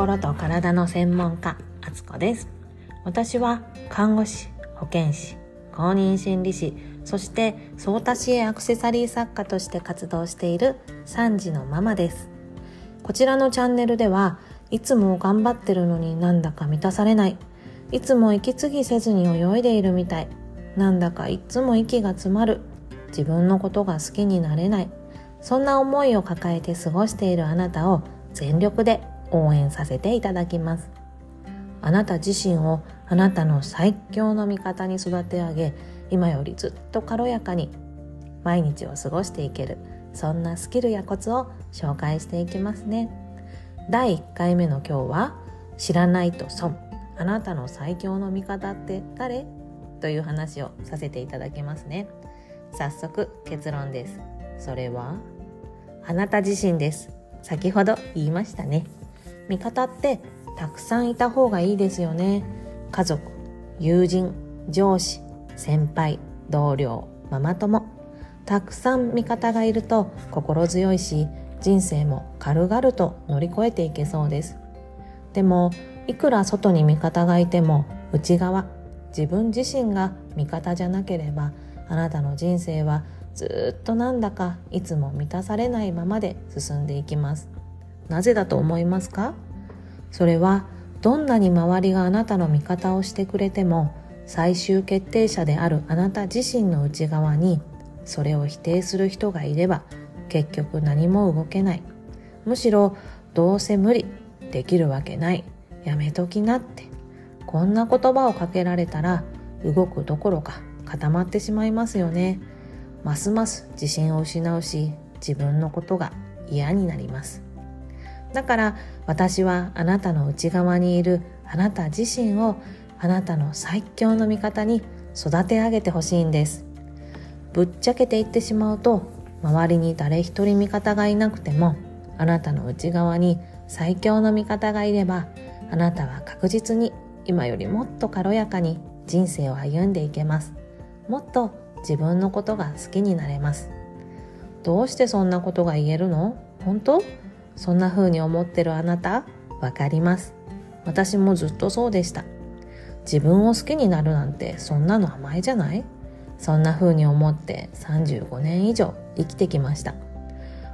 心と体の専門家あつこです。私は看護師保健師公認心理師そしてソータシエアクセサリー作家として活動している3児のママです。こちらのチャンネルではいつも頑張ってるのになんだか満たされない。いつも息継ぎせずに泳いでいるみたい。なんだかいつも息が詰まる。自分のことが好きになれない。そんな思いを抱えて過ごしているあなたを全力で応援させていただきます。あなた自身をあなたの最強の味方に育て上げ今よりずっと軽やかに毎日を過ごしていけるそんなスキルやコツを紹介していきますね。第1回目の今日は知らないと損あなたの最強の味方って誰？という話をさせていただきますね。早速結論です。それはあなた自身です。先ほど言いましたね。味方ってたくさんいた方がいいですよね。家族友人上司先輩同僚ママ友。たくさん味方がいると心強いし人生も軽々と乗り越えていけそうです。でもいくら外に味方がいても内側自分自身が味方じゃなければあなたの人生はずっとなんだかいつも満たされないままで進んでいきます。なぜだと思いますか？それはどんなに周りがあなたの味方をしてくれても最終決定者であるあなた自身の内側にそれを否定する人がいれば結局何も動けない。むしろどうせ無理できるわけない。やめときなって。こんな言葉をかけられたら動くどころか固まってしまいますよね。ますます自信を失うし自分のことが嫌になります。だから私はあなたの内側にいるあなた自身をあなたの最強の味方に育て上げてほしいんです。ぶっちゃけて言ってしまうと周りに誰一人味方がいなくてもあなたの内側に最強の味方がいればあなたは確実に今よりもっと軽やかに人生を歩んでいけます。もっと自分のことが好きになれます。どうしてそんなことが言えるの？本当？そんな風に思ってるあなたわかります。私もずっとそうでした。自分を好きになるなんてそんなの甘いじゃない？そんな風に思って35年以上生きてきました。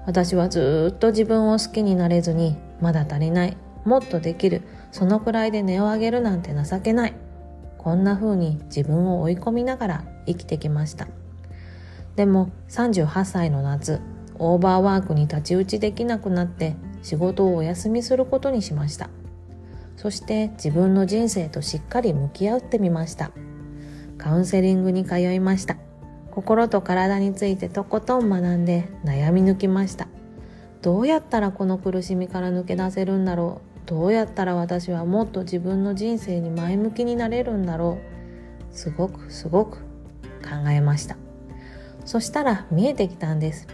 私はずっと自分を好きになれずにまだ足りないもっとできるそのくらいで値を上げるなんて情けない。こんな風に自分を追い込みながら生きてきました。でも38歳の夏オーバーワークに太刀打ちできなくなって仕事をお休みすることにしました。そして自分の人生としっかり向き合ってみました。カウンセリングに通いました。心と体についてとことん学んで悩み抜きました。どうやったらこの苦しみから抜け出せるんだろう？どうやったら私はもっと自分の人生に前向きになれるんだろう？すごくすごく考えました。そしたら見えてきたんです。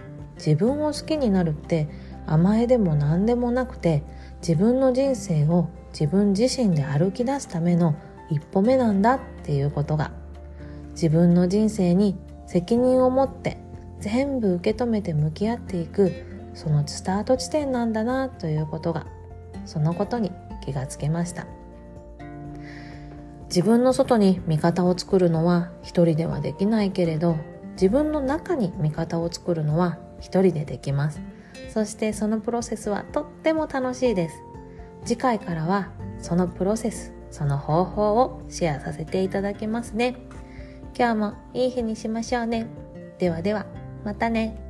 自分を好きになるって甘えでも何でもなくて自分の人生を自分自身で歩き出すための一歩目なんだっていうことが自分の人生に責任を持って全部受け止めて向き合っていくそのスタート地点なんだなということがそのことに気がつけました。自分の外に味方を作るのは一人ではできないけれど自分の中に味方を作るのは一人でできます。そしてそのプロセスはとっても楽しいです。次回からはそのプロセスその方法をシェアさせていただきますね。今日もいい日にしましょうね。ではではまたね。